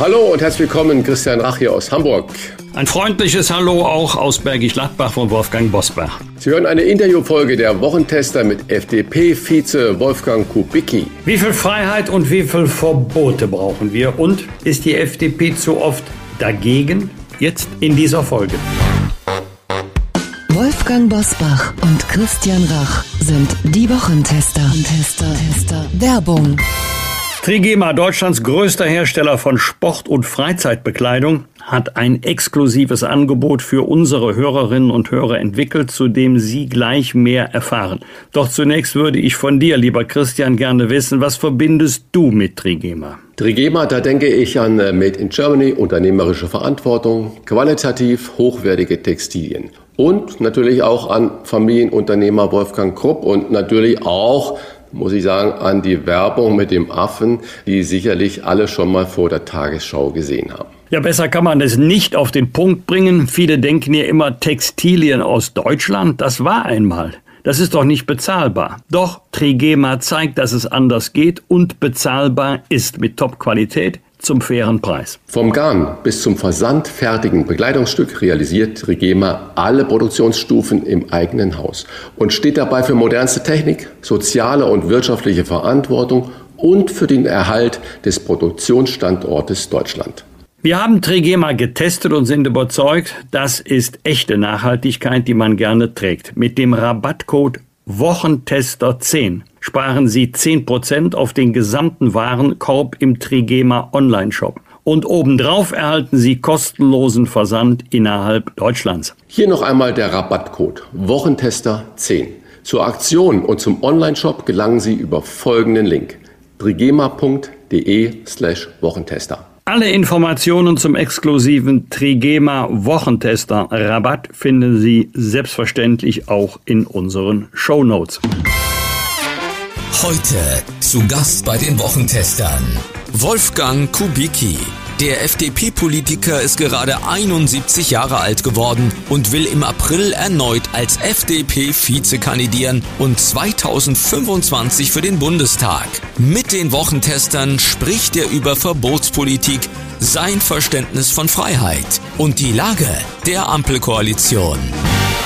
Hallo und herzlich willkommen, Christian Rach hier aus Hamburg. Ein freundliches Hallo auch aus Bergisch Gladbach von Wolfgang Bosbach. Sie hören eine Interviewfolge der Wochentester mit FDP-Vize Wolfgang Kubicki. Wie viel Freiheit und wie viel Verbote brauchen wir? Und ist die FDP zu oft dagegen? Jetzt in dieser Folge. Wolfgang Bosbach und Christian Rach sind die Wochentester. Tester, Tester. Werbung. Trigema, Deutschlands größter Hersteller von Sport- und Freizeitbekleidung, hat ein exklusives Angebot für unsere Hörerinnen und Hörer entwickelt, zu dem Sie gleich mehr erfahren. Doch zunächst würde ich von dir, lieber Christian, gerne wissen, was verbindest du mit Trigema? Trigema, da denke ich an äh, Made in Germany, unternehmerische Verantwortung, qualitativ hochwertige Textilien und natürlich auch an Familienunternehmer Wolfgang Krupp und natürlich auch muss ich sagen, an die Werbung mit dem Affen, die sicherlich alle schon mal vor der Tagesschau gesehen haben. Ja, besser kann man es nicht auf den Punkt bringen. Viele denken ja immer Textilien aus Deutschland. Das war einmal. Das ist doch nicht bezahlbar. Doch Trigema zeigt, dass es anders geht und bezahlbar ist mit Top-Qualität zum fairen Preis. Vom Garn bis zum versandfertigen Bekleidungsstück realisiert Regema alle Produktionsstufen im eigenen Haus und steht dabei für modernste Technik, soziale und wirtschaftliche Verantwortung und für den Erhalt des Produktionsstandortes Deutschland. Wir haben Trigema getestet und sind überzeugt, das ist echte Nachhaltigkeit, die man gerne trägt. Mit dem Rabattcode Wochentester 10 sparen Sie 10% auf den gesamten Warenkorb im Trigema Online-Shop. Und obendrauf erhalten Sie kostenlosen Versand innerhalb Deutschlands. Hier noch einmal der Rabattcode Wochentester 10. Zur Aktion und zum Online-Shop gelangen Sie über folgenden Link trigema.de slash Wochentester. Alle Informationen zum exklusiven Trigema Wochentester Rabatt finden Sie selbstverständlich auch in unseren Show Notes. Heute zu Gast bei den Wochentestern Wolfgang Kubicki. Der FDP-Politiker ist gerade 71 Jahre alt geworden und will im April erneut als FDP-Vize kandidieren und 2025 für den Bundestag. Mit den Wochentestern spricht er über Verbotspolitik, sein Verständnis von Freiheit und die Lage der Ampelkoalition.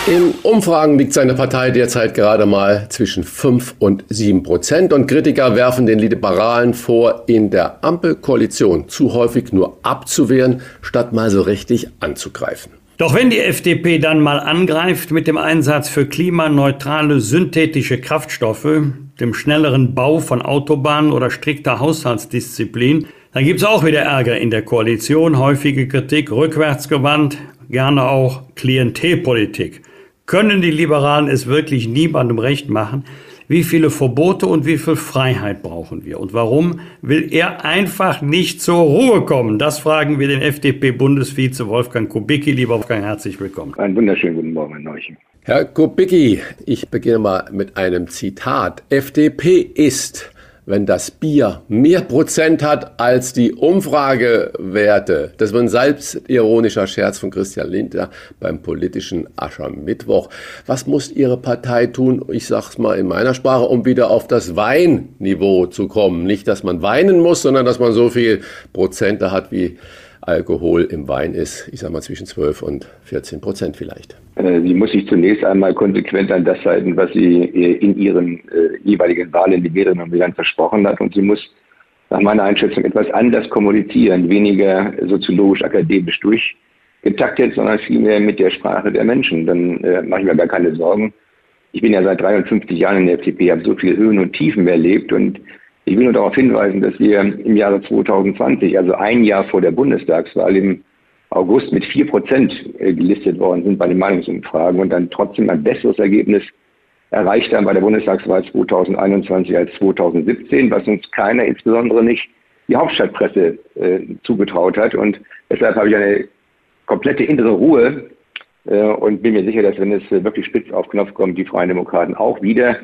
In Umfragen liegt seine Partei derzeit gerade mal zwischen 5 und 7 Prozent und Kritiker werfen den Liberalen vor, in der Ampelkoalition zu häufig nur abzuwehren, statt mal so richtig anzugreifen. Doch wenn die FDP dann mal angreift mit dem Einsatz für klimaneutrale synthetische Kraftstoffe, dem schnelleren Bau von Autobahnen oder strikter Haushaltsdisziplin, dann gibt es auch wieder Ärger in der Koalition, häufige Kritik rückwärtsgewandt, gerne auch Klientelpolitik. Können die Liberalen es wirklich niemandem recht machen? Wie viele Verbote und wie viel Freiheit brauchen wir? Und warum will er einfach nicht zur Ruhe kommen? Das fragen wir den FDP-Bundesvize Wolfgang Kubicki. Lieber Wolfgang, herzlich willkommen. Einen wunderschönen guten Morgen, Herr Neuchen. Herr Kubicki, ich beginne mal mit einem Zitat. FDP ist wenn das Bier mehr Prozent hat als die Umfragewerte. Das war ein selbstironischer Scherz von Christian Lindner beim politischen Aschermittwoch. Was muss Ihre Partei tun, ich sag's mal in meiner Sprache, um wieder auf das Weinniveau zu kommen? Nicht, dass man weinen muss, sondern dass man so viel Prozente hat wie Alkohol im Wein ist, ich sage mal zwischen 12 und 14 Prozent vielleicht. Äh, sie muss sich zunächst einmal konsequent an das halten, was sie äh, in ihren äh, jeweiligen Wahlen die Wählerinnen und Wählern versprochen hat. Und sie muss nach meiner Einschätzung etwas anders kommunizieren, weniger soziologisch-akademisch durchgetaktet, sondern vielmehr mit der Sprache der Menschen. Dann äh, mache ich mir gar keine Sorgen. Ich bin ja seit 53 Jahren in der FDP, habe so viele Höhen und Tiefen erlebt und ich will nur darauf hinweisen, dass wir im Jahre 2020, also ein Jahr vor der Bundestagswahl, im August mit vier Prozent äh, gelistet worden sind bei den Meinungsumfragen und dann trotzdem ein besseres Ergebnis erreicht haben bei der Bundestagswahl 2021 als 2017, was uns keiner, insbesondere nicht die Hauptstadtpresse, äh, zugetraut hat. Und deshalb habe ich eine komplette innere Ruhe Äh, und bin mir sicher, dass wenn es wirklich spitz auf Knopf kommt, die Freien Demokraten auch wieder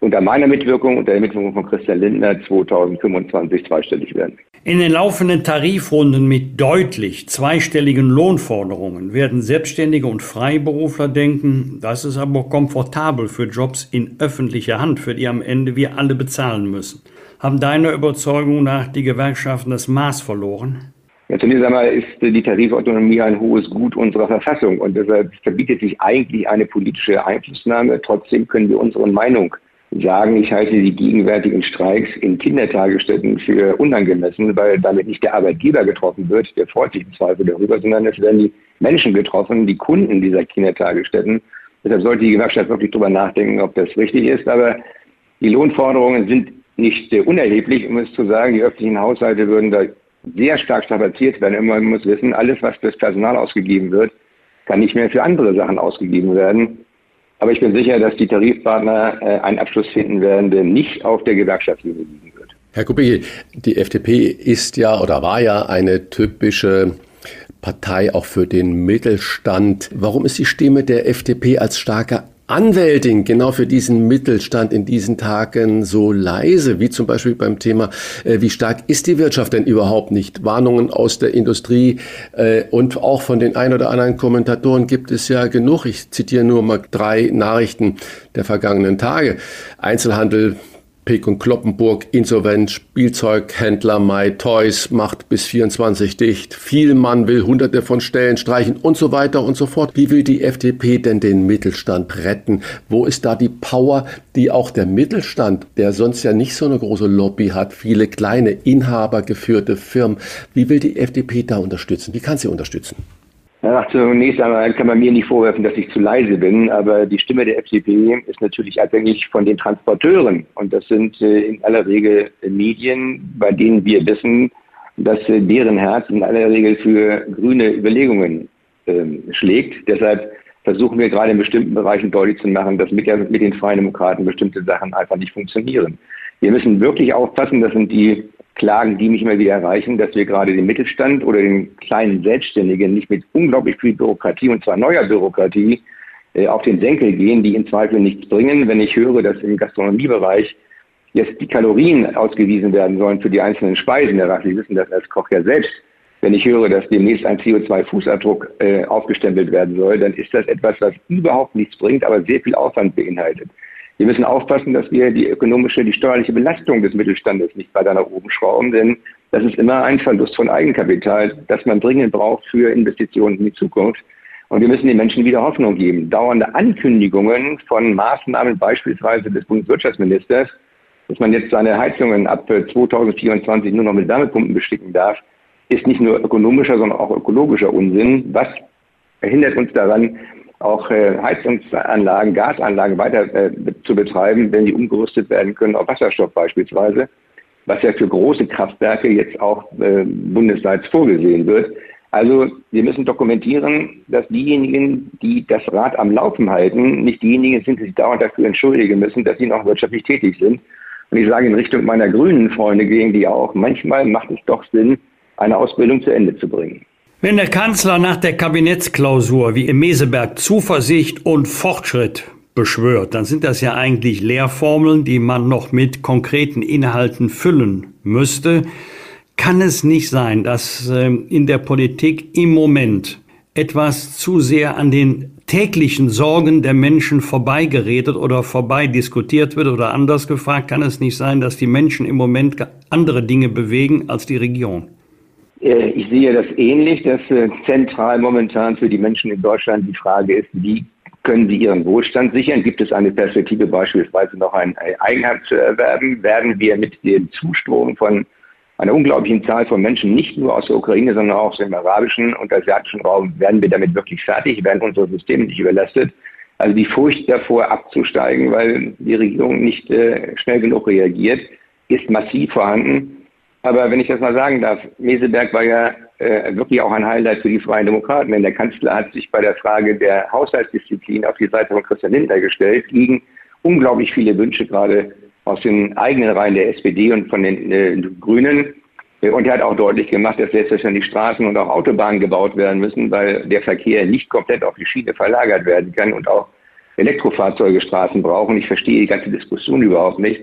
unter meiner Mitwirkung, unter der Mitwirkung von Christian Lindner 2025 zweistellig werden. In den laufenden Tarifrunden mit deutlich zweistelligen Lohnforderungen werden Selbstständige und Freiberufler denken, das ist aber komfortabel für Jobs in öffentlicher Hand, für die am Ende wir alle bezahlen müssen. Haben deiner Überzeugung nach die Gewerkschaften das Maß verloren? Ja, zunächst einmal ist die Tarifautonomie ein hohes Gut unserer Verfassung und deshalb verbietet sich eigentlich eine politische Einflussnahme. Trotzdem können wir unsere Meinung sagen, ich halte die gegenwärtigen Streiks in Kindertagesstätten für unangemessen, weil damit nicht der Arbeitgeber getroffen wird, der freut sich im Zweifel darüber, sondern es werden die Menschen getroffen, die Kunden dieser Kindertagesstätten. Deshalb sollte die Gewerkschaft wirklich darüber nachdenken, ob das richtig ist. Aber die Lohnforderungen sind nicht unerheblich, um es zu sagen. Die öffentlichen Haushalte würden da sehr stark strapaziert werden. Man muss wissen, alles, was fürs Personal ausgegeben wird, kann nicht mehr für andere Sachen ausgegeben werden. Aber ich bin sicher, dass die Tarifpartner äh, einen Abschluss finden werden, der nicht auf der Gewerkschaftslinie liegen wird. Herr Kubicki, die FDP ist ja oder war ja eine typische Partei auch für den Mittelstand. Warum ist die Stimme der FDP als starker Anwältin genau für diesen Mittelstand in diesen Tagen so leise, wie zum Beispiel beim Thema, äh, wie stark ist die Wirtschaft denn überhaupt nicht? Warnungen aus der Industrie äh, und auch von den ein oder anderen Kommentatoren gibt es ja genug. Ich zitiere nur mal drei Nachrichten der vergangenen Tage. Einzelhandel Pick und Kloppenburg, insolvent, Spielzeughändler My Toys macht bis 24 dicht, Vielmann will hunderte von Stellen streichen und so weiter und so fort. Wie will die FDP denn den Mittelstand retten? Wo ist da die Power, die auch der Mittelstand, der sonst ja nicht so eine große Lobby hat, viele kleine inhabergeführte Firmen, wie will die FDP da unterstützen? Wie kann sie unterstützen? Ja, zunächst einmal kann man mir nicht vorwerfen, dass ich zu leise bin, aber die Stimme der FDP ist natürlich abhängig von den Transporteuren. Und das sind äh, in aller Regel Medien, bei denen wir wissen, dass äh, deren Herz in aller Regel für grüne Überlegungen äh, schlägt. Deshalb versuchen wir gerade in bestimmten Bereichen deutlich zu machen, dass mit, der, mit den Freien Demokraten bestimmte Sachen einfach nicht funktionieren. Wir müssen wirklich aufpassen, das sind die Klagen, die mich immer wieder erreichen, dass wir gerade den Mittelstand oder den kleinen Selbstständigen nicht mit unglaublich viel Bürokratie und zwar neuer Bürokratie äh, auf den Senkel gehen, die im Zweifel nichts bringen. Wenn ich höre, dass im Gastronomiebereich jetzt die Kalorien ausgewiesen werden sollen für die einzelnen Speisen, Herr Sie wissen das als Koch ja selbst, wenn ich höre, dass demnächst ein CO2-Fußabdruck äh, aufgestempelt werden soll, dann ist das etwas, was überhaupt nichts bringt, aber sehr viel Aufwand beinhaltet. Wir müssen aufpassen, dass wir die ökonomische, die steuerliche Belastung des Mittelstandes nicht weiter nach oben schrauben, denn das ist immer ein Verlust von Eigenkapital, das man dringend braucht für Investitionen in die Zukunft. Und wir müssen den Menschen wieder Hoffnung geben. Dauernde Ankündigungen von Maßnahmen beispielsweise des Bundeswirtschaftsministers, dass man jetzt seine Heizungen ab 2024 nur noch mit Wärmepumpen besticken darf, ist nicht nur ökonomischer, sondern auch ökologischer Unsinn. Was verhindert uns daran, auch äh, Heizungsanlagen, Gasanlagen weiter äh, zu betreiben, wenn die umgerüstet werden können auf Wasserstoff beispielsweise, was ja für große Kraftwerke jetzt auch äh, bundesweit vorgesehen wird. Also wir müssen dokumentieren, dass diejenigen, die das Rad am Laufen halten, nicht diejenigen sind, die sich dauernd dafür entschuldigen müssen, dass sie noch wirtschaftlich tätig sind. Und ich sage in Richtung meiner grünen Freunde gehen die auch, manchmal macht es doch Sinn, eine Ausbildung zu Ende zu bringen. Wenn der Kanzler nach der Kabinettsklausur wie im Meseberg Zuversicht und Fortschritt beschwört, dann sind das ja eigentlich Lehrformeln, die man noch mit konkreten Inhalten füllen müsste. Kann es nicht sein, dass äh, in der Politik im Moment etwas zu sehr an den täglichen Sorgen der Menschen vorbeigeredet oder vorbei diskutiert wird oder anders gefragt, kann es nicht sein, dass die Menschen im Moment andere Dinge bewegen als die Regierung? Äh, ich sehe das ähnlich, dass äh, zentral momentan für die Menschen in Deutschland die Frage ist, wie können sie ihren Wohlstand sichern? Gibt es eine Perspektive, beispielsweise noch ein Eigenheim zu erwerben? Werden wir mit dem Zustrom von einer unglaublichen Zahl von Menschen, nicht nur aus der Ukraine, sondern auch aus dem arabischen und asiatischen Raum, werden wir damit wirklich fertig? Werden unsere Systeme nicht überlastet? Also die Furcht davor abzusteigen, weil die Regierung nicht äh, schnell genug reagiert, ist massiv vorhanden. Aber wenn ich das mal sagen darf, Meseberg war ja äh, wirklich auch ein Highlight für die Freien Demokraten, denn der Kanzler hat sich bei der Frage der Haushaltsdisziplin auf die Seite von Christian Lindner gestellt, gegen unglaublich viele Wünsche gerade aus den eigenen Reihen der SPD und von den äh, Grünen. Und er hat auch deutlich gemacht, dass selbstverständlich Straßen und auch Autobahnen gebaut werden müssen, weil der Verkehr nicht komplett auf die Schiene verlagert werden kann und auch Elektrofahrzeuge Straßen brauchen. Ich verstehe die ganze Diskussion überhaupt nicht.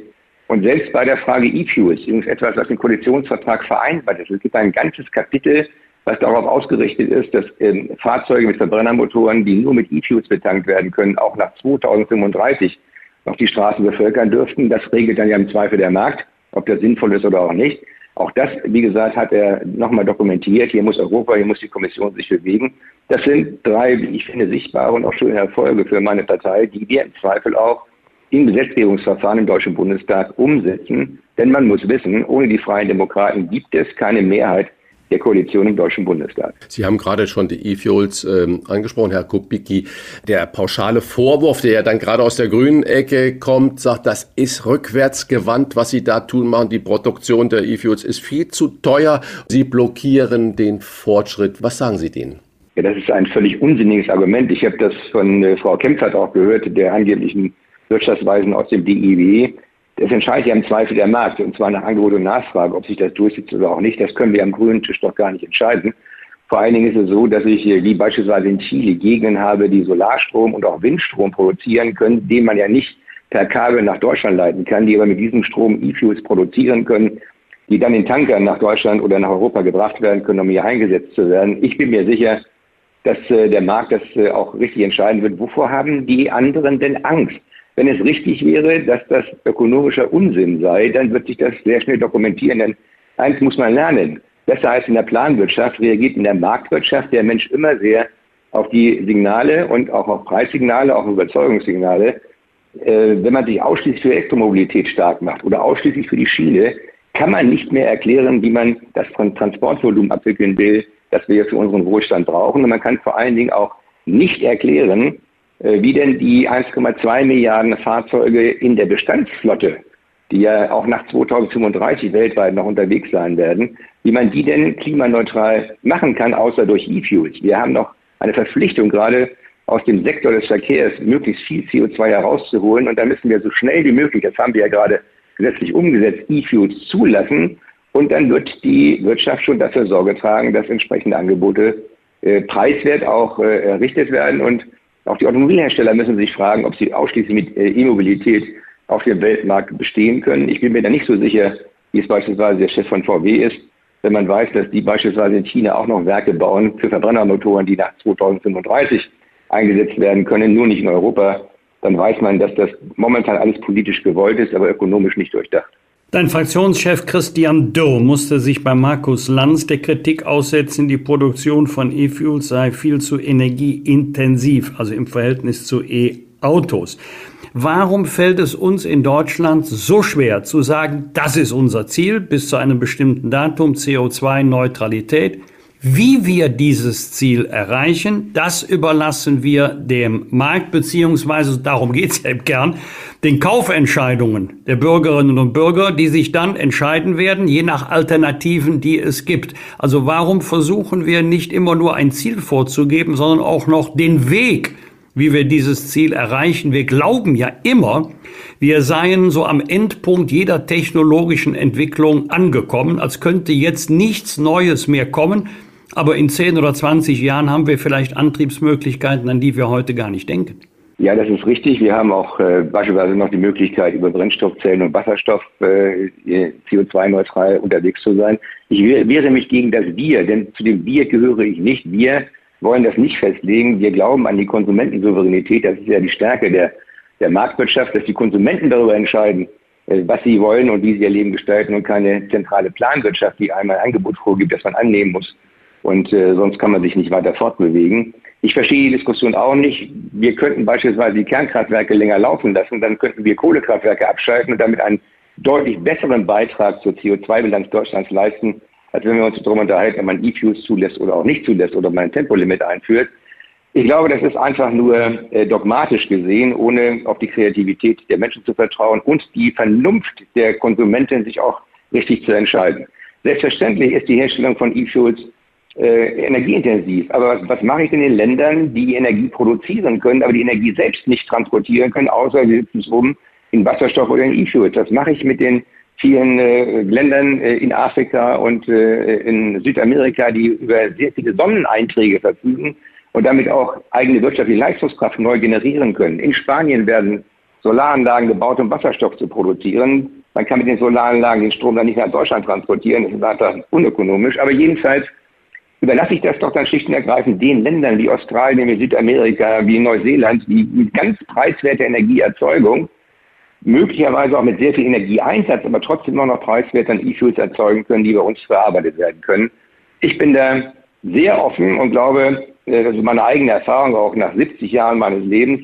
Und selbst bei der Frage E-Fuels, übrigens etwas, was im Koalitionsvertrag vereinbart ist, es gibt ein ganzes Kapitel, was darauf ausgerichtet ist, dass ähm, Fahrzeuge mit Verbrennermotoren, die nur mit E-Fuels betankt werden können, auch nach 2035 noch die Straßen bevölkern dürften. Das regelt dann ja im Zweifel der Markt, ob das sinnvoll ist oder auch nicht. Auch das, wie gesagt, hat er nochmal dokumentiert. Hier muss Europa, hier muss die Kommission sich bewegen. Das sind drei, wie ich finde, sichtbare und auch schöne Erfolge für meine Partei, die wir im Zweifel auch im Gesetzgebungsverfahren im Deutschen Bundestag umsetzen. Denn man muss wissen, ohne die Freien Demokraten gibt es keine Mehrheit der Koalition im Deutschen Bundestag. Sie haben gerade schon die E-Fuels ähm, angesprochen, Herr Kubicki. Der pauschale Vorwurf, der ja dann gerade aus der grünen Ecke kommt, sagt, das ist rückwärtsgewandt, was Sie da tun machen. Die Produktion der E-Fuels ist viel zu teuer. Sie blockieren den Fortschritt. Was sagen Sie denen? Ja, das ist ein völlig unsinniges Argument. Ich habe das von äh, Frau Kempfert auch gehört, der angeblichen Wirtschaftsweisen aus dem DIW. Das entscheidet ja im Zweifel der Markt, und zwar nach Angebot und Nachfrage, ob sich das durchsetzt oder auch nicht. Das können wir am grünen Tisch doch gar nicht entscheiden. Vor allen Dingen ist es so, dass ich, wie beispielsweise in Chile, Gegenden habe, die Solarstrom und auch Windstrom produzieren können, den man ja nicht per Kabel nach Deutschland leiten kann, die aber mit diesem Strom E-Fuels produzieren können, die dann in Tankern nach Deutschland oder nach Europa gebracht werden können, um hier eingesetzt zu werden. Ich bin mir sicher, dass äh, der Markt das äh, auch richtig entscheiden wird. Wovor haben die anderen denn Angst? Wenn es richtig wäre, dass das ökonomischer Unsinn sei, dann wird sich das sehr schnell dokumentieren. Denn eins muss man lernen. Besser als in der Planwirtschaft reagiert in der Marktwirtschaft der Mensch immer sehr auf die Signale und auch auf Preissignale, auch Überzeugungssignale. Äh, wenn man sich ausschließlich für Elektromobilität stark macht oder ausschließlich für die Schiene, kann man nicht mehr erklären, wie man das Transportvolumen abwickeln will, das wir für unseren Wohlstand brauchen. Und man kann vor allen Dingen auch nicht erklären, wie denn die 1,2 Milliarden Fahrzeuge in der Bestandsflotte, die ja auch nach 2035 weltweit noch unterwegs sein werden, wie man die denn klimaneutral machen kann, außer durch E-Fuels. Wir haben noch eine Verpflichtung gerade aus dem Sektor des Verkehrs möglichst viel CO2 herauszuholen. Und da müssen wir so schnell wie möglich, das haben wir ja gerade gesetzlich umgesetzt, E-Fuels zulassen. Und dann wird die Wirtschaft schon dafür Sorge tragen, dass entsprechende Angebote äh, preiswert auch äh, errichtet werden. Und auch die Automobilhersteller müssen sich fragen, ob sie ausschließlich mit äh, E-Mobilität auf dem Weltmarkt bestehen können. Ich bin mir da nicht so sicher, wie es beispielsweise der Chef von VW ist, wenn man weiß, dass die beispielsweise in China auch noch Werke bauen für Verbrennermotoren, die nach 2035 eingesetzt werden können, nur nicht in Europa, dann weiß man, dass das momentan alles politisch gewollt ist, aber ökonomisch nicht durchdacht. Dein Fraktionschef Christian Dürr musste sich bei Markus Lanz der Kritik aussetzen, die Produktion von E-Fuels sei viel zu energieintensiv, also im Verhältnis zu E-Autos. Warum fällt es uns in Deutschland so schwer zu sagen, das ist unser Ziel bis zu einem bestimmten Datum CO2-Neutralität? Wie wir dieses Ziel erreichen, das überlassen wir dem Markt, beziehungsweise darum geht es ja im Kern, den Kaufentscheidungen der Bürgerinnen und Bürger, die sich dann entscheiden werden, je nach Alternativen, die es gibt. Also warum versuchen wir nicht immer nur ein Ziel vorzugeben, sondern auch noch den Weg, wie wir dieses Ziel erreichen? Wir glauben ja immer, wir seien so am Endpunkt jeder technologischen Entwicklung angekommen, als könnte jetzt nichts Neues mehr kommen, aber in 10 oder 20 Jahren haben wir vielleicht Antriebsmöglichkeiten, an die wir heute gar nicht denken. Ja, das ist richtig. Wir haben auch äh, beispielsweise noch die Möglichkeit, über Brennstoffzellen und Wasserstoff äh, CO2-neutral unterwegs zu sein. Ich wehre mich gegen das Wir, denn zu dem Wir gehöre ich nicht. Wir wollen das nicht festlegen. Wir glauben an die Konsumentensouveränität. Das ist ja die Stärke der, der Marktwirtschaft, dass die Konsumenten darüber entscheiden, äh, was sie wollen und wie sie ihr Leben gestalten und keine zentrale Planwirtschaft, die einmal ein Angebot vorgibt, das man annehmen muss und äh, sonst kann man sich nicht weiter fortbewegen. Ich verstehe die Diskussion auch nicht. Wir könnten beispielsweise die Kernkraftwerke länger laufen lassen, dann könnten wir Kohlekraftwerke abschalten und damit einen deutlich besseren Beitrag zur CO2-Bilanz Deutschlands leisten, als wenn wir uns darüber unterhalten, ob man E-Fuels zulässt oder auch nicht zulässt oder ob man ein Tempolimit einführt. Ich glaube, das ist einfach nur äh, dogmatisch gesehen, ohne auf die Kreativität der Menschen zu vertrauen und die Vernunft der Konsumenten sich auch richtig zu entscheiden. Selbstverständlich ist die Herstellung von E-Fuels äh, energieintensiv. Aber was, was mache ich denn in Ländern, die Energie produzieren können, aber die Energie selbst nicht transportieren können, außer sie sitzen es rum in Wasserstoff oder in E-Fuels? Was mache ich mit den vielen äh, Ländern äh, in Afrika und äh, in Südamerika, die über sehr viele Sonneneinträge verfügen und damit auch eigene wirtschaftliche Leistungskraft neu generieren können. In Spanien werden Solaranlagen gebaut, um Wasserstoff zu produzieren. Man kann mit den Solaranlagen den Strom dann nicht nach Deutschland transportieren, das ist einfach unökonomisch. Aber jedenfalls überlasse ich das doch dann schlicht und ergreifend den Ländern wie Australien, wie Südamerika, wie Neuseeland, die mit ganz preiswerter Energieerzeugung möglicherweise auch mit sehr viel Energieeinsatz, aber trotzdem noch, noch preiswert dann E-Fuels erzeugen können, die bei uns verarbeitet werden können. Ich bin da sehr offen und glaube, äh, das ist meine eigene Erfahrung auch nach 70 Jahren meines Lebens,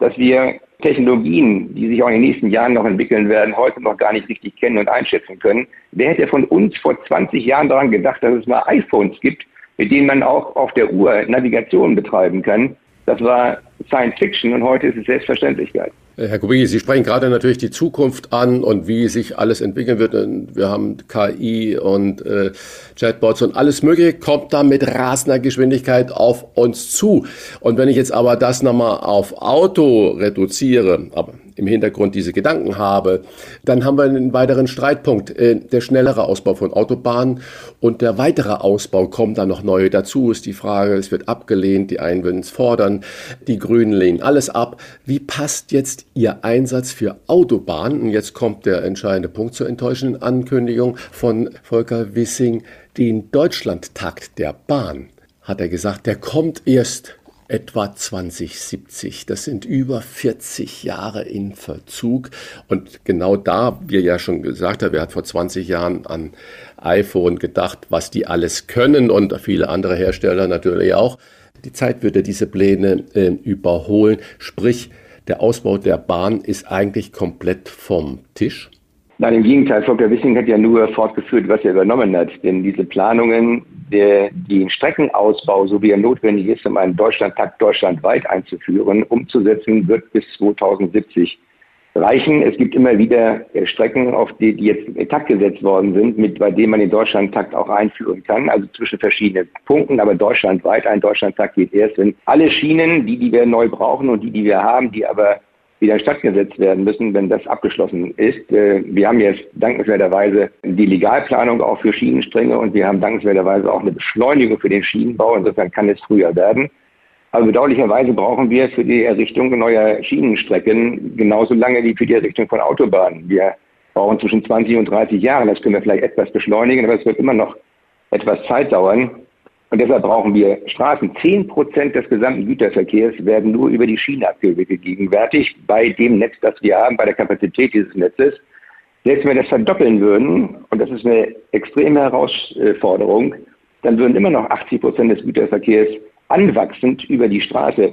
dass wir Technologien, die sich auch in den nächsten Jahren noch entwickeln werden, heute noch gar nicht richtig kennen und einschätzen können. Wer hätte von uns vor 20 Jahren daran gedacht, dass es mal iPhones gibt, mit denen man auch auf der Uhr Navigation betreiben kann? Das war Science Fiction und heute ist es Selbstverständlichkeit. Äh, Herr Kubicki, Sie sprechen gerade natürlich die Zukunft an und wie sich alles entwickeln wird. Wir haben KI und äh, Chatbots und alles Mögliche kommt da mit rasender Geschwindigkeit auf uns zu. Und wenn ich jetzt aber das nochmal auf Auto reduziere, aber im Hintergrund diese Gedanken habe, dann haben wir einen weiteren Streitpunkt. Äh, der schnellere Ausbau von Autobahnen und der weitere Ausbau kommen dann noch neue dazu. Ist die Frage, es wird abgelehnt, die einen würden es fordern, die Grünen lehnen alles ab. Wie passt jetzt Ihr Einsatz für Autobahnen? Und jetzt kommt der entscheidende Punkt zur enttäuschenden Ankündigung von Volker Wissing, den Deutschlandtakt der Bahn. Hat er gesagt, der kommt erst etwa 2070. Das sind über 40 Jahre in Verzug. Und genau da, wie er ja schon gesagt hat, er hat vor 20 Jahren an iPhone gedacht, was die alles können und viele andere Hersteller natürlich auch. Die Zeit würde diese Pläne äh, überholen. Sprich, der Ausbau der Bahn ist eigentlich komplett vom Tisch. Nein, im Gegenteil, Volker Wissing hat ja nur fortgeführt, was er übernommen hat. Denn diese Planungen, der, den Streckenausbau, so wie er notwendig ist, um einen Deutschlandtakt deutschlandweit einzuführen, umzusetzen, wird bis 2070 reichen. Es gibt immer wieder äh, Strecken, auf die, die jetzt in Takt gesetzt worden sind, mit, bei denen man den Deutschlandtakt auch einführen kann, also zwischen verschiedenen Punkten, aber deutschlandweit. Ein Deutschlandtakt geht erst, wenn alle Schienen, die, die wir neu brauchen und die, die wir haben, die aber wieder in Stadt gesetzt werden müssen, wenn das abgeschlossen ist. Äh, wir haben jetzt dankenswerterweise die Legalplanung auch für Schienenstränge und wir haben dankenswerterweise auch eine Beschleunigung für den Schienenbau. Insofern kann es früher werden. Aber bedauerlicherweise brauchen wir für die Errichtung neuer Schienenstrecken genauso lange wie für die Errichtung von Autobahnen. Wir brauchen zwischen 20 und 30 Jahren. Das können wir vielleicht etwas beschleunigen, aber es wird immer noch etwas Zeit dauern. Und deshalb brauchen wir Straßen. Zehn Prozent des gesamten Güterverkehrs werden nur über die Schiene abgewickelt gegenwärtig bei dem Netz, das wir haben, bei der Kapazität dieses Netzes. Selbst wenn wir das verdoppeln würden, und das ist eine extreme Herausforderung, dann würden immer noch 80 Prozent des Güterverkehrs anwachsend über die Straße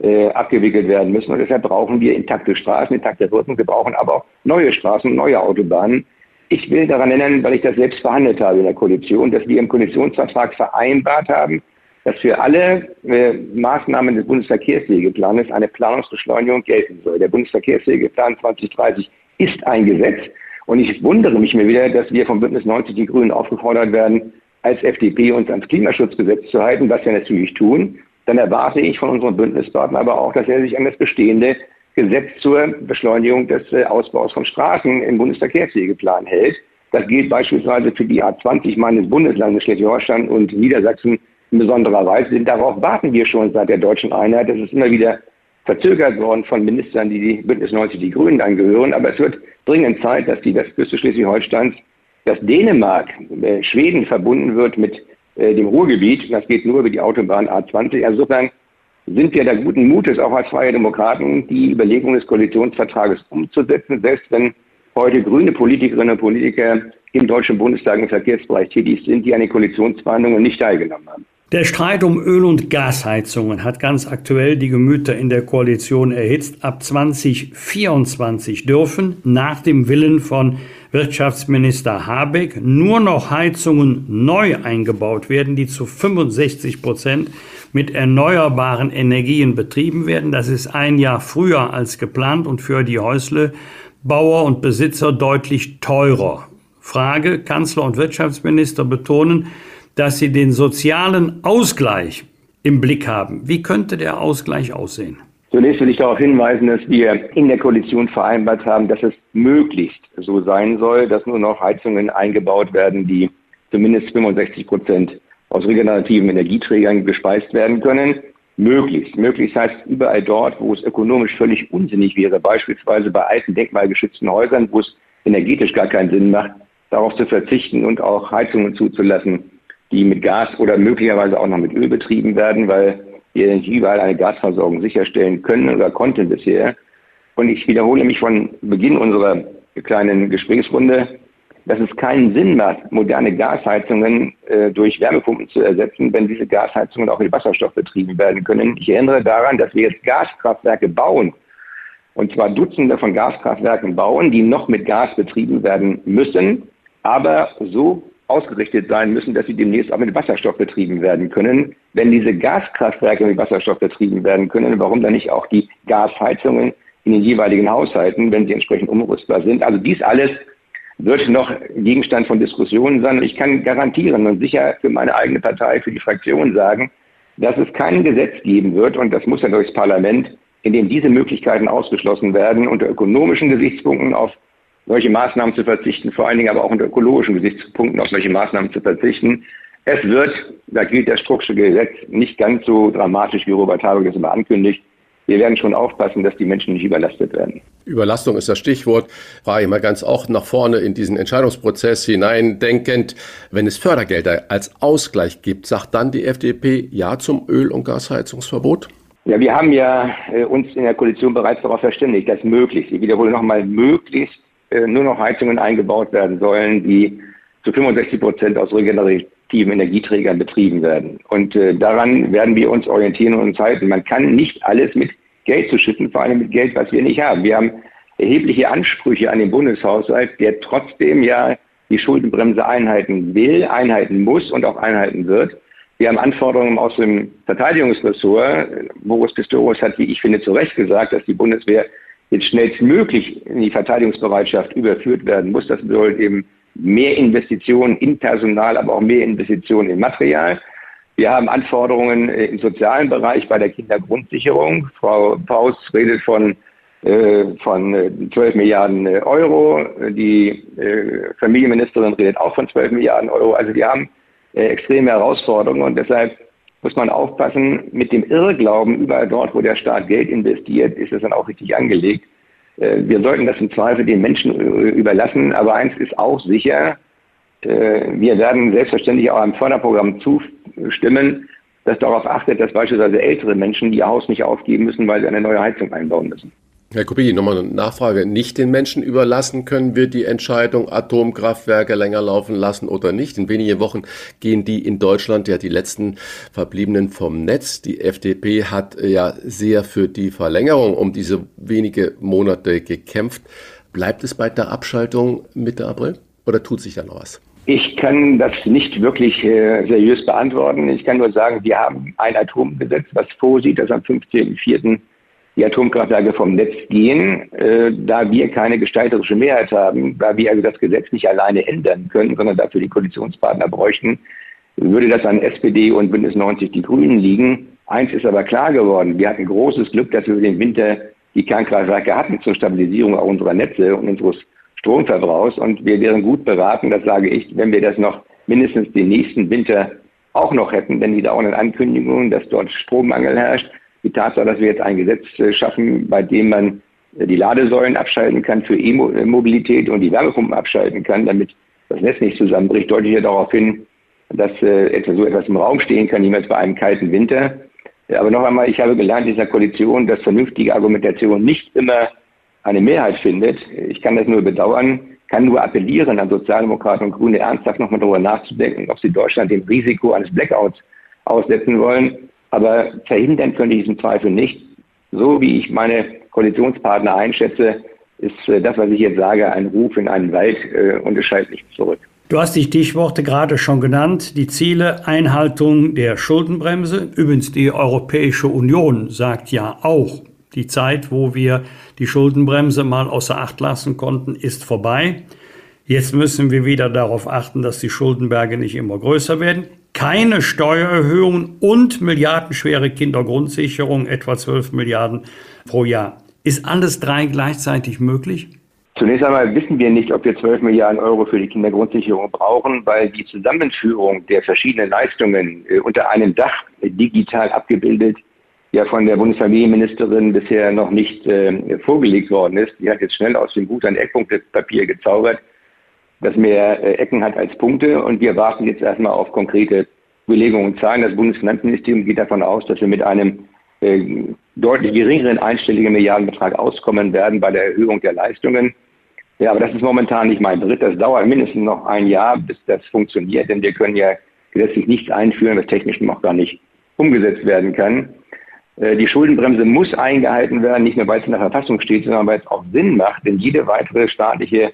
äh, abgewickelt werden müssen. Und deshalb brauchen wir intakte Straßen, intakte Brücken. Wir brauchen aber auch neue Straßen, neue Autobahnen. Ich will daran erinnern, weil ich das selbst verhandelt habe in der Koalition, dass wir im Koalitionsvertrag vereinbart haben, dass für alle äh, Maßnahmen des Bundesverkehrswegeplanes eine Planungsbeschleunigung gelten soll. Der Bundesverkehrswegeplan 2030 ist ein Gesetz. Und ich wundere mich mir wieder, dass wir vom Bündnis 90 Die Grünen aufgefordert werden, als FDP uns ans Klimaschutzgesetz zu halten, was wir natürlich tun. Dann erwarte ich von unserem Bündnispartner aber auch, dass er sich an das bestehende Gesetz zur Beschleunigung des äh, Ausbaus von Straßen im Bundesverkehrswegeplan hält. Das gilt beispielsweise für die A20 meines Bundeslandes Schleswig-Holstein und Niedersachsen in besonderer Weise. Denn darauf warten wir schon seit der deutschen Einheit. Das ist immer wieder verzögert worden von Ministern, die die Bündnis 90 die Grünen angehören. Aber es wird dringend Zeit, dass die Westküste Schleswig-Holsteins, dass Dänemark, äh, Schweden verbunden wird mit äh, dem Ruhrgebiet. Das geht nur über die Autobahn A20. Insofern sind wir da guten Mutes, auch als Freie Demokraten, die Überlegung des Koalitionsvertrages umzusetzen, selbst wenn heute grüne Politikerinnen und Politiker im Deutschen Bundestag im Verkehrsbereich tätig sind, die an den Koalitionsverhandlungen nicht teilgenommen haben. Der Streit um Öl- und Gasheizungen hat ganz aktuell die Gemüter in der Koalition erhitzt. Ab 2024 dürfen nach dem Willen von Wirtschaftsminister Habeck nur noch Heizungen neu eingebaut werden, die zu 65 Prozent mit erneuerbaren Energien betrieben werden. Das ist ein Jahr früher als geplant und für die Häuslebauer und Besitzer deutlich teurer. Frage, Kanzler und Wirtschaftsminister betonen, dass sie den sozialen Ausgleich im Blick haben. Wie könnte der Ausgleich aussehen? Zunächst will ich darauf hinweisen, dass wir in der Koalition vereinbart haben, dass es möglichst so sein soll, dass nur noch Heizungen eingebaut werden, die zumindest 65 Prozent aus regenerativen Energieträgern gespeist werden können. Möglichst. Möglichst heißt überall dort, wo es ökonomisch völlig unsinnig wäre, beispielsweise bei alten denkmalgeschützten Häusern, wo es energetisch gar keinen Sinn macht, darauf zu verzichten und auch Heizungen zuzulassen, die mit Gas oder möglicherweise auch noch mit Öl betrieben werden, weil wir nicht überall eine Gasversorgung sicherstellen können oder konnten bisher. Und ich wiederhole mich von Beginn unserer kleinen Gesprächsrunde, dass es keinen Sinn macht, moderne Gasheizungen äh, durch Wärmepumpen zu ersetzen, wenn diese Gasheizungen auch mit Wasserstoff betrieben werden können. Ich erinnere daran, dass wir jetzt Gaskraftwerke bauen, und zwar Dutzende von Gaskraftwerken bauen, die noch mit Gas betrieben werden müssen, aber so ausgerichtet sein müssen, dass sie demnächst auch mit Wasserstoff betrieben werden können. Wenn diese Gaskraftwerke mit Wasserstoff betrieben werden können, warum dann nicht auch die Gasheizungen in den jeweiligen Haushalten, wenn sie entsprechend umrüstbar sind? Also dies alles wird noch Gegenstand von Diskussionen sein. Ich kann garantieren und sicher für meine eigene Partei, für die Fraktion sagen, dass es kein Gesetz geben wird, und das muss ja durchs Parlament, in dem diese Möglichkeiten ausgeschlossen werden, unter ökonomischen Gesichtspunkten auf solche Maßnahmen zu verzichten, vor allen Dingen aber auch unter ökologischen Gesichtspunkten auf solche Maßnahmen zu verzichten. Es wird, da gilt das Strucksche Gesetz, nicht ganz so dramatisch, wie Robert Habeck es immer ankündigt. Wir werden schon aufpassen, dass die Menschen nicht überlastet werden. Überlastung ist das Stichwort. Frage ich mal ganz auch nach vorne in diesen Entscheidungsprozess hineindenkend. Wenn es Fördergelder als Ausgleich gibt, sagt dann die FDP Ja zum Öl- und Gasheizungsverbot? Ja, wir haben ja äh, uns in der Koalition bereits darauf verständigt, dass möglichst, ich wiederhole nochmal, möglichst äh, nur noch Heizungen eingebaut werden sollen, die zu 65 Prozent aus regenerativen Energieträgern betrieben werden. Und äh, daran werden wir uns orientieren und uns halten. Man kann nicht alles mit Geld zu schütten, vor allem mit Geld, was wir nicht haben. Wir haben erhebliche Ansprüche an den Bundeshaushalt, der trotzdem ja die Schuldenbremse einhalten will, einhalten muss und auch einhalten wird. Wir haben Anforderungen aus dem Verteidigungsressort. Boris Pistorius hat, wie ich finde, zu Recht gesagt, dass die Bundeswehr jetzt schnellstmöglich in die Verteidigungsbereitschaft überführt werden muss. Das bedeutet eben mehr Investitionen in Personal, aber auch mehr Investitionen in Material. Wir haben Anforderungen äh, im sozialen Bereich bei der Kindergrundsicherung. Frau Paus redet von, äh, von 12 äh, Milliarden äh, Euro. Die äh, Familienministerin redet auch von 12 Milliarden Euro. Also wir haben äh, extreme Herausforderungen und deshalb muss man aufpassen, mit dem Irrglauben, überall dort, wo der Staat Geld investiert, ist es dann auch richtig angelegt. Äh, wir sollten das im Zweifel den Menschen überlassen, aber eins ist auch sicher, äh, wir werden selbstverständlich auch einem Förderprogramm zustimmen, das darauf achtet, dass beispielsweise ältere Menschen ihr Haus nicht aufgeben müssen, weil sie eine neue Heizung einbauen müssen. Herr Kubicki, nochmal eine Nachfrage. Nicht den Menschen überlassen können wir die Entscheidung, Atomkraftwerke länger laufen lassen oder nicht. In wenigen Wochen gehen die in Deutschland ja die letzten Verbliebenen vom Netz. Die FDP hat ja sehr für die Verlängerung um diese wenige Monate gekämpft. Bleibt es bei der Abschaltung Mitte April oder tut sich da noch was? Ich kann das nicht wirklich äh, seriös beantworten. Ich kann nur sagen, wir haben ein Atomgesetz, was vorsieht, dass am 15.04 die Atomkraftwerke vom Netz gehen, äh, da wir keine gestalterische Mehrheit haben, da wir also das Gesetz nicht alleine ändern können, sondern dafür die Koalitionspartner bräuchten, würde das an SPD und Bündnis 90 die Grünen liegen. Eins ist aber klar geworden, wir hatten großes Glück, dass wir den Winter die Kernkraftwerke hatten zur Stabilisierung auch unserer Netze und unseres Stromverbrauchs und wir wären gut beraten, das sage ich, wenn wir das noch mindestens den nächsten Winter auch noch hätten, denn die dauernden Ankündigungen, dass dort Strommangel herrscht, die Tatsache, dass wir jetzt ein Gesetz äh, schaffen, bei dem man äh, die Ladesäulen abschalten kann für E-Mobilität und die Wärmepumpen abschalten kann, damit das Netz nicht zusammenbricht, deutet ja darauf hin, dass äh, etwa so etwas im Raum stehen kann, niemals bei einem kalten Winter. Aber noch einmal, ich habe gelernt in dieser Koalition, dass vernünftige Argumentation nicht immer eine Mehrheit findet. Ich kann das nur bedauern, kann nur appellieren an Sozialdemokraten und Grüne ernsthaft nochmal darüber nachzudenken, ob sie Deutschland dem Risiko eines Blackouts aussetzen wollen. Aber verhindern könnte ich diesen Zweifel nicht. So wie ich meine Koalitionspartner einschätze, ist äh, das, was ich jetzt sage, ein Ruf in einen Wald äh, und es schaltet nicht zurück. Du hast die Stichworte gerade schon genannt, die Ziele Einhaltung der Schuldenbremse. Übrigens, die Europäische Union sagt ja auch, die Zeit, wo wir die Schuldenbremse mal außer Acht lassen konnten, ist vorbei. Jetzt müssen wir wieder darauf achten, dass die Schuldenberge nicht immer größer werden. Keine Steuererhöhungen und milliardenschwere Kindergrundsicherung, etwa 12 Milliarden pro Jahr. Ist alles drei gleichzeitig möglich? Zunächst einmal wissen wir nicht, ob wir 12 Milliarden Euro für die Kindergrundsicherung brauchen, weil die Zusammenführung der verschiedenen Leistungen äh, unter einem Dach digital abgebildet ja von der Bundesfamilienministerin bisher noch nicht äh, vorgelegt worden ist. Die hat jetzt schnell aus dem Gut ein Eckpunktepapier gezaubert, das mehr äh, Ecken hat als Punkte. Und wir warten jetzt erstmal auf konkrete Belegungen und Zahlen. Das Bundesfinanzministerium geht davon aus, dass wir mit einem äh, deutlich geringeren einstelligen Milliardenbetrag auskommen werden bei der Erhöhung der Leistungen. Ja, aber das ist momentan nicht mein Bericht. Das dauert mindestens noch ein Jahr, bis das funktioniert, denn wir können ja gesetzlich nichts einführen, was technisch noch gar nicht umgesetzt werden kann. Äh, die Schuldenbremse muss eingehalten werden, nicht nur weil es in der Verfassung steht, sondern weil es auch Sinn macht, denn jede weitere staatliche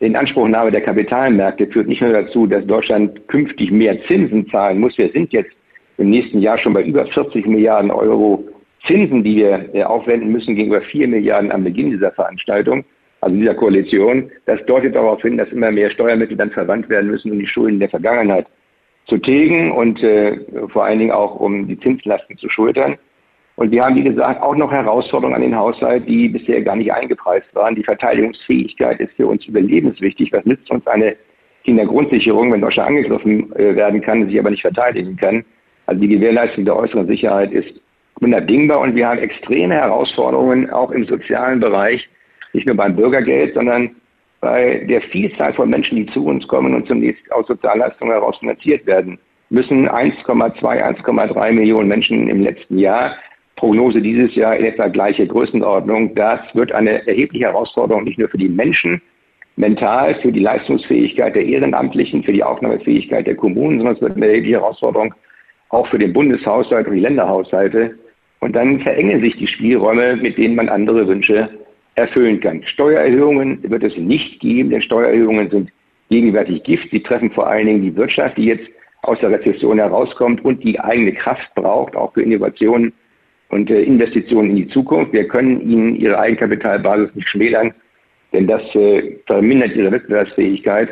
Inanspruchnahme der Kapitalmärkte führt nicht nur dazu, dass Deutschland künftig mehr Zinsen zahlen muss. Wir sind jetzt im nächsten Jahr schon bei über 40 Milliarden Euro Zinsen, die wir äh, aufwenden müssen gegenüber 4 Milliarden am Beginn dieser Veranstaltung, also dieser Koalition. Das deutet darauf hin, dass immer mehr Steuermittel dann verwandt werden müssen, um die Schulden der Vergangenheit zu tilgen und äh, vor allen Dingen auch um die Zinslasten zu schultern. Und wir haben, wie gesagt, auch noch Herausforderungen an den Haushalt, die bisher gar nicht eingepreist waren. Die Verteidigungsfähigkeit ist für uns überlebenswichtig. Was nützt uns eine Kindergrundsicherung, wenn Deutschland angegriffen äh, werden kann, sich aber nicht verteidigen kann? Also die Gewährleistung der äußeren Sicherheit ist unabdingbar und wir haben extreme Herausforderungen auch im sozialen Bereich, nicht nur beim Bürgergeld, sondern bei der Vielzahl von Menschen, die zu uns kommen und zunächst aus Sozialleistungen heraus finanziert werden müssen 1,2, 1,3 Millionen Menschen im letzten Jahr Prognose dieses Jahr in etwa gleiche Größenordnung. Das wird eine erhebliche Herausforderung nicht nur für die Menschen mental, für die Leistungsfähigkeit der Ehrenamtlichen, für die Aufnahmefähigkeit der Kommunen, sondern es wird eine erhebliche Herausforderung auch für den Bundeshaushalt und die Länderhaushalte. Und dann verengen sich die Spielräume, mit denen man andere Wünsche erfüllen kann. Steuererhöhungen wird es nicht geben, denn Steuererhöhungen sind gegenwärtig Gift. Sie treffen vor allen Dingen die Wirtschaft, die jetzt aus der Rezession herauskommt und die eigene Kraft braucht, auch für Innovationen und äh, Investitionen in die Zukunft. Wir können ihnen ihre Eigenkapitalbasis nicht schmälern, denn das äh, vermindert ihre Wettbewerbsfähigkeit.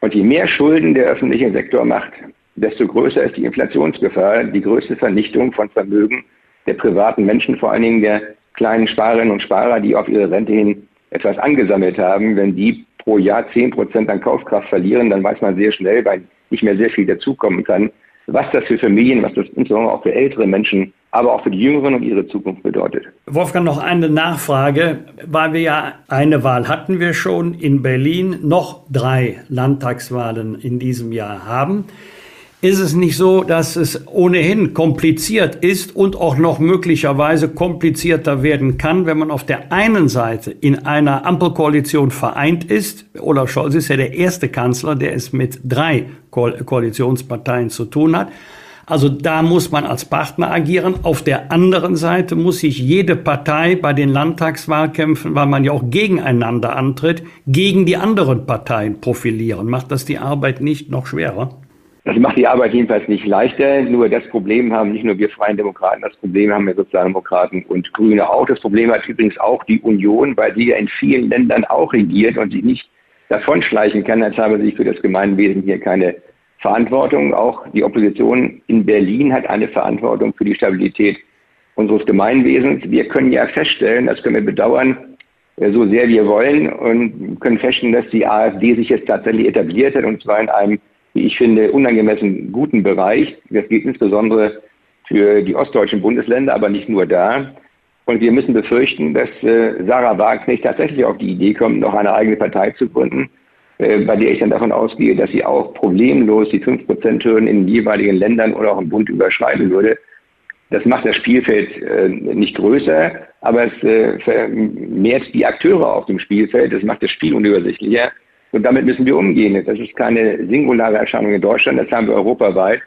Und je mehr Schulden der öffentliche Sektor macht, desto größer ist die Inflationsgefahr, die größte Vernichtung von Vermögen der privaten Menschen, vor allen Dingen der kleinen Sparerinnen und Sparer, die auf ihre Rente hin etwas angesammelt haben. Wenn die pro Jahr 10 Prozent an Kaufkraft verlieren, dann weiß man sehr schnell, weil nicht mehr sehr viel dazukommen kann, was das für Familien, was das insbesondere auch für ältere Menschen aber auch für die Jüngeren und ihre Zukunft bedeutet. Wolfgang, noch eine Nachfrage, weil wir ja eine Wahl hatten wir schon in Berlin, noch drei Landtagswahlen in diesem Jahr haben. Ist es nicht so, dass es ohnehin kompliziert ist und auch noch möglicherweise komplizierter werden kann, wenn man auf der einen Seite in einer Ampelkoalition vereint ist? Olaf Scholz ist ja der erste Kanzler, der es mit drei Ko Koalitionsparteien zu tun hat. Also da muss man als Partner agieren. Auf der anderen Seite muss sich jede Partei bei den Landtagswahlkämpfen, weil man ja auch gegeneinander antritt, gegen die anderen Parteien profilieren. Macht das die Arbeit nicht noch schwerer? Das macht die Arbeit jedenfalls nicht leichter. Nur das Problem haben nicht nur wir Freien Demokraten, das Problem haben wir Sozialdemokraten und Grüne auch. Das Problem hat übrigens auch die Union, weil sie ja in vielen Ländern auch regiert und sich nicht davonschleichen kann, als habe sich für das Gemeinwesen hier keine Verantwortung. Auch die Opposition in Berlin hat eine Verantwortung für die Stabilität unseres Gemeinwesens. Wir können ja feststellen, das können wir bedauern, äh, so sehr wir wollen und können feststellen, dass die AfD sich jetzt tatsächlich etabliert hat und zwar in einem, wie ich finde, unangemessen guten Bereich. Das gilt insbesondere für die ostdeutschen Bundesländer, aber nicht nur da. Und wir müssen befürchten, dass äh, Sarah Wagenknecht tatsächlich auf die Idee kommt, noch eine eigene Partei zu gründen bei der ich dann davon ausgehe, dass sie auch problemlos die 5%-Hürden in den jeweiligen Ländern oder auch im Bund überschreiten würde. Das macht das Spielfeld äh, nicht größer, aber es äh, vermehrt die Akteure auf dem Spielfeld. Das macht das Spiel unübersichtlicher. Und damit müssen wir umgehen. Das ist keine singulare Erscheinung in Deutschland, das haben wir europaweit,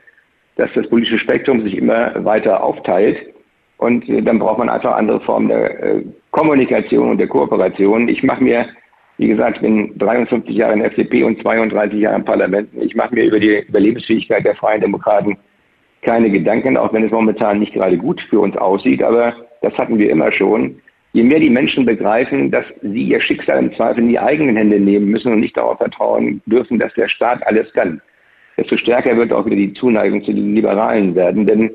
dass das politische Spektrum sich immer weiter aufteilt. Und äh, dann braucht man einfach andere Formen der äh, Kommunikation und der Kooperation. Ich mache mir wie gesagt, ich bin 53 Jahre in der FDP und 32 Jahre im Parlament. Ich mache mir über die Überlebensfähigkeit der Freien Demokraten keine Gedanken, auch wenn es momentan nicht gerade gut für uns aussieht. Aber das hatten wir immer schon. Je mehr die Menschen begreifen, dass sie ihr Schicksal im Zweifel in die eigenen Hände nehmen müssen und nicht darauf vertrauen dürfen, dass der Staat alles kann, desto stärker wird auch wieder die Zuneigung zu den Liberalen werden. Denn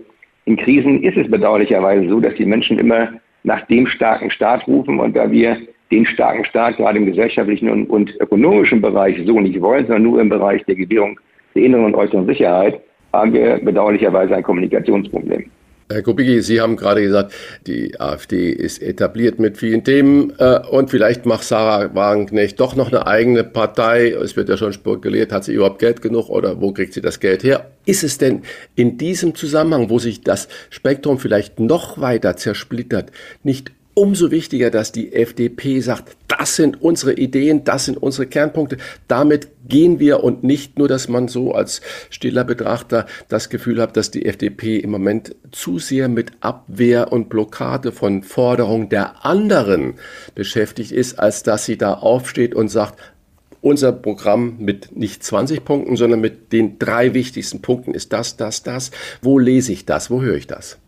in Krisen ist es bedauerlicherweise so, dass die Menschen immer nach dem starken Staat rufen und da wir den starken Staat gerade im gesellschaftlichen und, und ökonomischen Bereich so nicht wollen, sondern nur im Bereich der Gewährung der inneren und äußeren Sicherheit, haben wir bedauerlicherweise ein Kommunikationsproblem. Herr Kubicki, Sie haben gerade gesagt, die AfD ist etabliert mit vielen Themen äh, und vielleicht macht Sarah Wagenknecht doch noch eine eigene Partei. Es wird ja schon spekuliert, hat sie überhaupt Geld genug oder wo kriegt sie das Geld her? Ist es denn in diesem Zusammenhang, wo sich das Spektrum vielleicht noch weiter zersplittert, nicht umso wichtiger, dass die FDP sagt, das sind unsere Ideen, das sind unsere Kernpunkte. Damit gehen wir und nicht nur, dass man so als stiller Betrachter das Gefühl hat, dass die FDP im Moment zu sehr mit Abwehr und Blockade von Forderungen der anderen beschäftigt ist, als dass sie da aufsteht und sagt, unser Programm mit nicht 20 Punkten, sondern mit den drei wichtigsten Punkten ist das, das, das. Wo lese ich das? Wo höre ich das?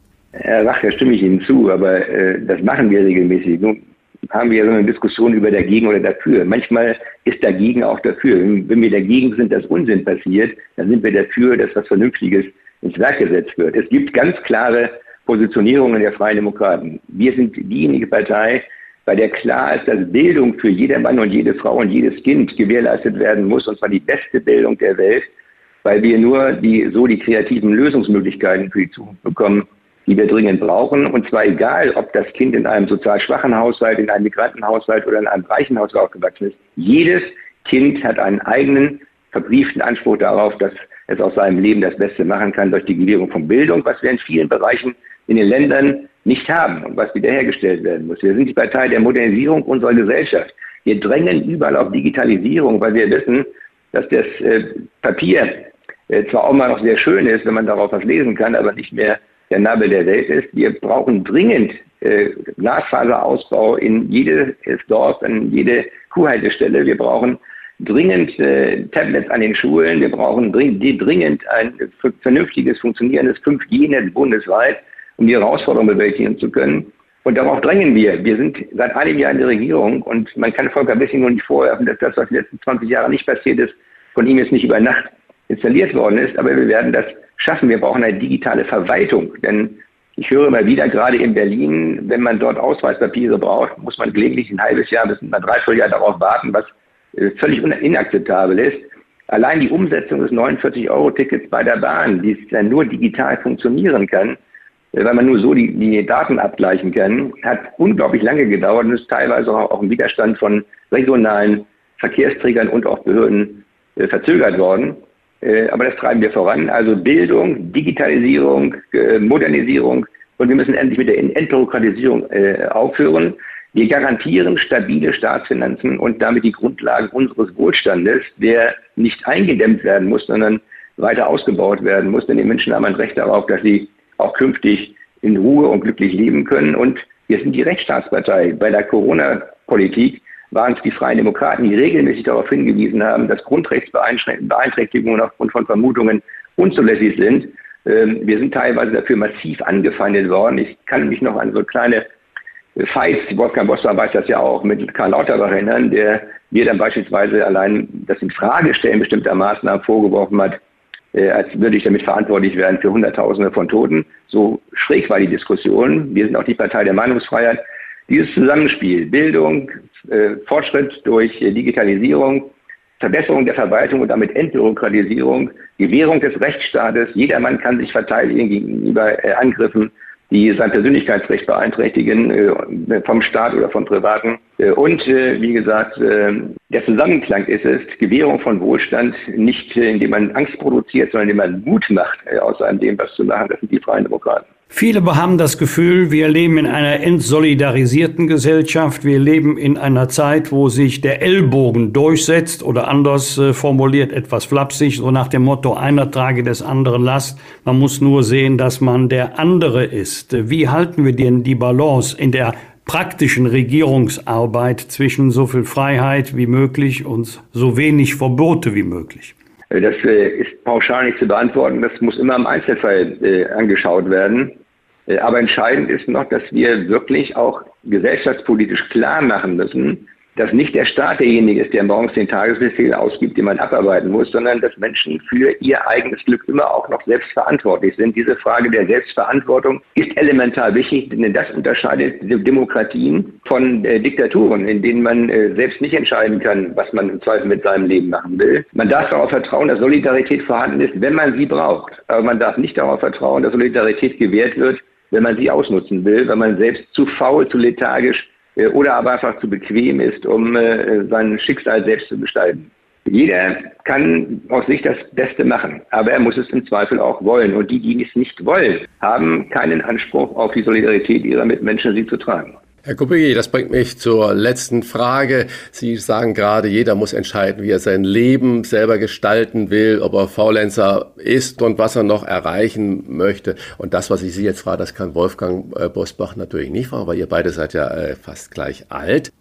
Herr Rach, da stimme ich Ihnen zu, aber äh, das machen wir regelmäßig. Nun haben wir ja so eine Diskussion über dagegen oder dafür. Manchmal ist dagegen auch dafür. Wenn wir dagegen sind, dass Unsinn passiert, dann sind wir dafür, dass was Vernünftiges ins Werk gesetzt wird. Es gibt ganz klare Positionierungen der Freien Demokraten. Wir sind diejenige Partei, bei der klar ist, dass Bildung für jeder Mann und jede Frau und jedes Kind gewährleistet werden muss, und zwar die beste Bildung der Welt, weil wir nur die, so die kreativen Lösungsmöglichkeiten für die Zukunft bekommen, die wir dringend brauchen. Und zwar egal, ob das Kind in einem sozial schwachen Haushalt, in einem Migrantenhaushalt oder in einem reichen Haushalt aufgewachsen ist. Jedes Kind hat einen eigenen verbrieften Anspruch darauf, dass es aus seinem Leben das Beste machen kann durch die Gewährung von Bildung, was wir in vielen Bereichen in den Ländern nicht haben und was wiederhergestellt werden muss. Wir sind die Partei der Modernisierung unserer Gesellschaft. Wir drängen überall auf Digitalisierung, weil wir wissen, dass das äh, Papier äh, zwar auch mal noch sehr schön ist, wenn man darauf was lesen kann, aber nicht mehr der Nabel der Welt ist. Wir brauchen dringend äh, Glasfaserausbau in jedes Dorf, in jede Kuhhaltestelle. Wir brauchen dringend äh, Tablets an den Schulen. Wir brauchen dringend, dringend ein vernünftiges, funktionierendes 5G-Netz bundesweit, um die Herausforderungen bewältigen zu können. Und darauf drängen wir. Wir sind seit einem Jahr in der Regierung und man kann Volker Wissing nur nicht vorwerfen, dass das, was die letzten 20 Jahre nicht passiert ist, von ihm jetzt nicht über Nacht installiert worden ist. Aber wir werden das schaffen. Wir brauchen eine digitale Verwaltung. Denn ich höre immer wieder, gerade in Berlin, wenn man dort Ausweispapiere braucht, muss man gelegentlich ein halbes Jahr bis ein Dreivierteljahr darauf warten, was äh, völlig inakzeptabel ist. Allein die Umsetzung des 49-Euro-Tickets bei der Bahn, die dann nur digital funktionieren kann, äh, weil man nur so die, die Daten abgleichen kann, hat unglaublich lange gedauert und ist teilweise auch im Widerstand von regionalen Verkehrsträgern und auch Behörden äh, verzögert worden. Äh, aber das treiben wir voran. Also Bildung, Digitalisierung, äh, Modernisierung und wir müssen endlich mit der Entbürokratisierung äh, aufhören. Wir garantieren stabile Staatsfinanzen und damit die Grundlagen unseres Wohlstandes, der nicht eingedämmt werden muss, sondern weiter ausgebaut werden muss. Denn die Menschen haben ein Recht darauf, dass sie auch künftig in Ruhe und glücklich leben können. Und wir sind die Rechtsstaatspartei. Bei der Corona-Politik waren es die Freien Demokraten, die regelmäßig darauf hingewiesen haben, dass Grundrechtsbeeinträchtigungen aufgrund von Vermutungen unzulässig sind. Ähm, wir sind teilweise dafür massiv angefeindet worden. Ich kann mich noch an so kleine Fights, Wolfgang Bosbach weiß das ja auch, mit Karl Lauterbach erinnern, der mir dann beispielsweise allein das in Frage stellen bestimmter Maßnahmen vorgeworfen hat, äh, als würde ich damit verantwortlich werden für Hunderttausende von Toten. So schräg war die Diskussion. Wir sind auch die Partei der Meinungsfreiheit. Dieses Zusammenspiel, Bildung, äh, Fortschritt durch äh, Digitalisierung, Verbesserung der Verwaltung und damit Entbürokratisierung, Gewährung des Rechtsstaates. Jedermann kann sich verteidigen gegenüber äh, Angriffen, die sein Persönlichkeitsrecht beeinträchtigen, äh, vom Staat oder von Privaten. Äh, und äh, wie gesagt, der Zusammenklang ist es, Gewährung von Wohlstand, nicht indem man Angst produziert, sondern indem man Mut macht, aus einem dem was zu machen. Das sind die Freien Demokraten. Viele haben das Gefühl, wir leben in einer entsolidarisierten Gesellschaft. Wir leben in einer Zeit, wo sich der Ellbogen durchsetzt oder anders äh, formuliert, etwas flapsig, so nach dem Motto, einer trage des anderen Last. Man muss nur sehen, dass man der andere ist. Wie halten wir denn die Balance in der praktischen Regierungsarbeit zwischen so viel Freiheit wie möglich und so wenig Verbote wie möglich? Äh, das äh, ist pauschal nicht zu beantworten. Das muss immer im Einzelfall äh, angeschaut werden. Aber entscheidend ist noch, dass wir wirklich auch gesellschaftspolitisch klar machen müssen, dass nicht der Staat derjenige ist, der morgens den Tagesbefehl ausgibt, den man abarbeiten muss, sondern dass Menschen für ihr eigenes Glück immer auch noch selbst verantwortlich sind. Diese Frage der Selbstverantwortung ist elementar wichtig, denn das unterscheidet Demokratien von äh, Diktaturen, in denen man äh, selbst nicht entscheiden kann, was man im Zweifel mit seinem Leben machen will. Man darf darauf vertrauen, dass Solidarität vorhanden ist, wenn man sie braucht. Aber man darf nicht darauf vertrauen, dass Solidarität gewährt wird, wenn man sie ausnutzen will, wenn man selbst zu faul, zu lethargisch oder aber einfach zu bequem ist, um äh, sein Schicksal selbst zu gestalten. Jeder kann aus sich das Beste machen, aber er muss es im Zweifel auch wollen. Und die, die es nicht wollen, haben keinen Anspruch auf die Solidarität ihrer Mitmenschen, sie zu tragen. Herr Kubicki, das bringt mich zur letzten Frage. Sie sagen gerade, jeder muss entscheiden, wie er sein Leben selber gestalten will, ob er Faulenzer ist und was er noch erreichen möchte. Und das, was ich Sie jetzt frage, das kann Wolfgang äh, Bosbach natürlich nicht fragen, weil ihr beide seid ja äh, fast gleich alt.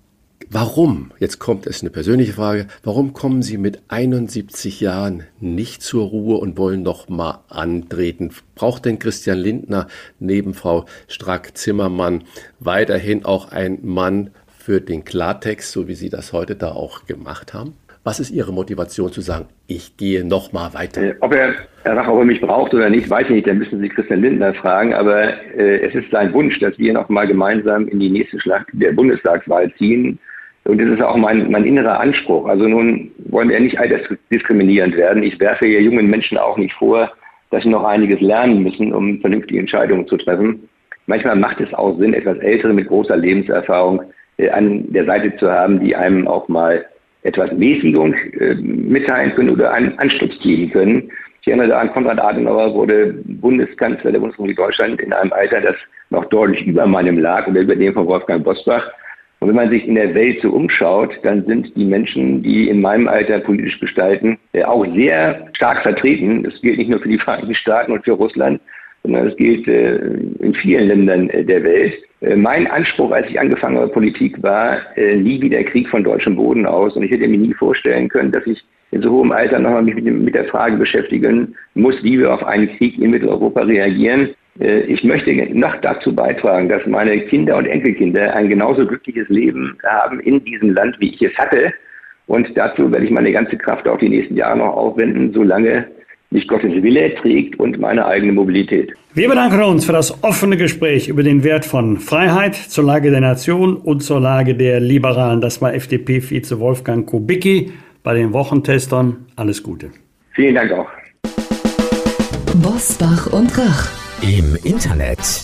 Warum, jetzt kommt es eine persönliche Frage, warum kommen Sie mit 71 Jahren nicht zur Ruhe und wollen noch mal antreten? Braucht denn Christian Lindner neben Frau Strack-Zimmermann weiterhin auch ein Mann für den Klartext, so wie Sie das heute da auch gemacht haben? Was ist Ihre Motivation zu sagen, ich gehe noch mal weiter? Äh, ob er, ob er mich braucht oder nicht, weiß ich nicht. Dann müssen Sie Christian Lindner fragen. Aber äh, es ist sein Wunsch, dass wir noch mal gemeinsam in die nächste Schlacht der Bundestagswahl ziehen. Und das ist auch mein, mein innerer Anspruch. Also nun wollen wir nicht altersdiskriminierend werden. Ich werfe hier jungen Menschen auch nicht vor, dass sie noch einiges lernen müssen, um vernünftige Entscheidungen zu treffen. Manchmal macht es auch Sinn, etwas Ältere mit großer Lebenserfahrung äh, an der Seite zu haben, die einem auch mal etwas Mäßigung äh, mitteilen können oder einen Anschluss geben können. Ich erinnere da an Konrad Adenauer wurde Bundeskanzler der Bundesrepublik Deutschland in einem Alter, das noch deutlich über meinem lag oder über dem von Wolfgang Bosbach. Und wenn man sich in der Welt so umschaut, dann sind die Menschen, die in meinem Alter politisch gestalten, äh, auch sehr stark vertreten. Das gilt nicht nur für die Vereinigten Staaten und für Russland, sondern es gilt äh, in vielen Ländern äh, der Welt. Mein Anspruch, als ich angefangen habe Politik, war nie wieder Krieg von deutschem Boden aus. Und ich hätte mir nie vorstellen können, dass ich in so hohem Alter nochmal mich mit der Frage beschäftigen muss, wie wir auf einen Krieg in Mitteleuropa reagieren. Äh, ich möchte noch dazu beitragen, dass meine Kinder und Enkelkinder ein genauso glückliches Leben haben in diesem Land, wie ich es hatte. Und dazu werde ich meine ganze Kraft auch die nächsten Jahre noch aufwenden, solange mich Gottes Wille trägt und meine eigene Mobilität. Wir bedanken uns für das offene Gespräch über den Wert von Freiheit zur Lage der Nation und zur Lage der Liberalen. Das war FDP-Vize Wolfgang Kubicki bei den Wochentestern. Alles Gute. Vielen Dank auch. Bosbach und Rach im Internet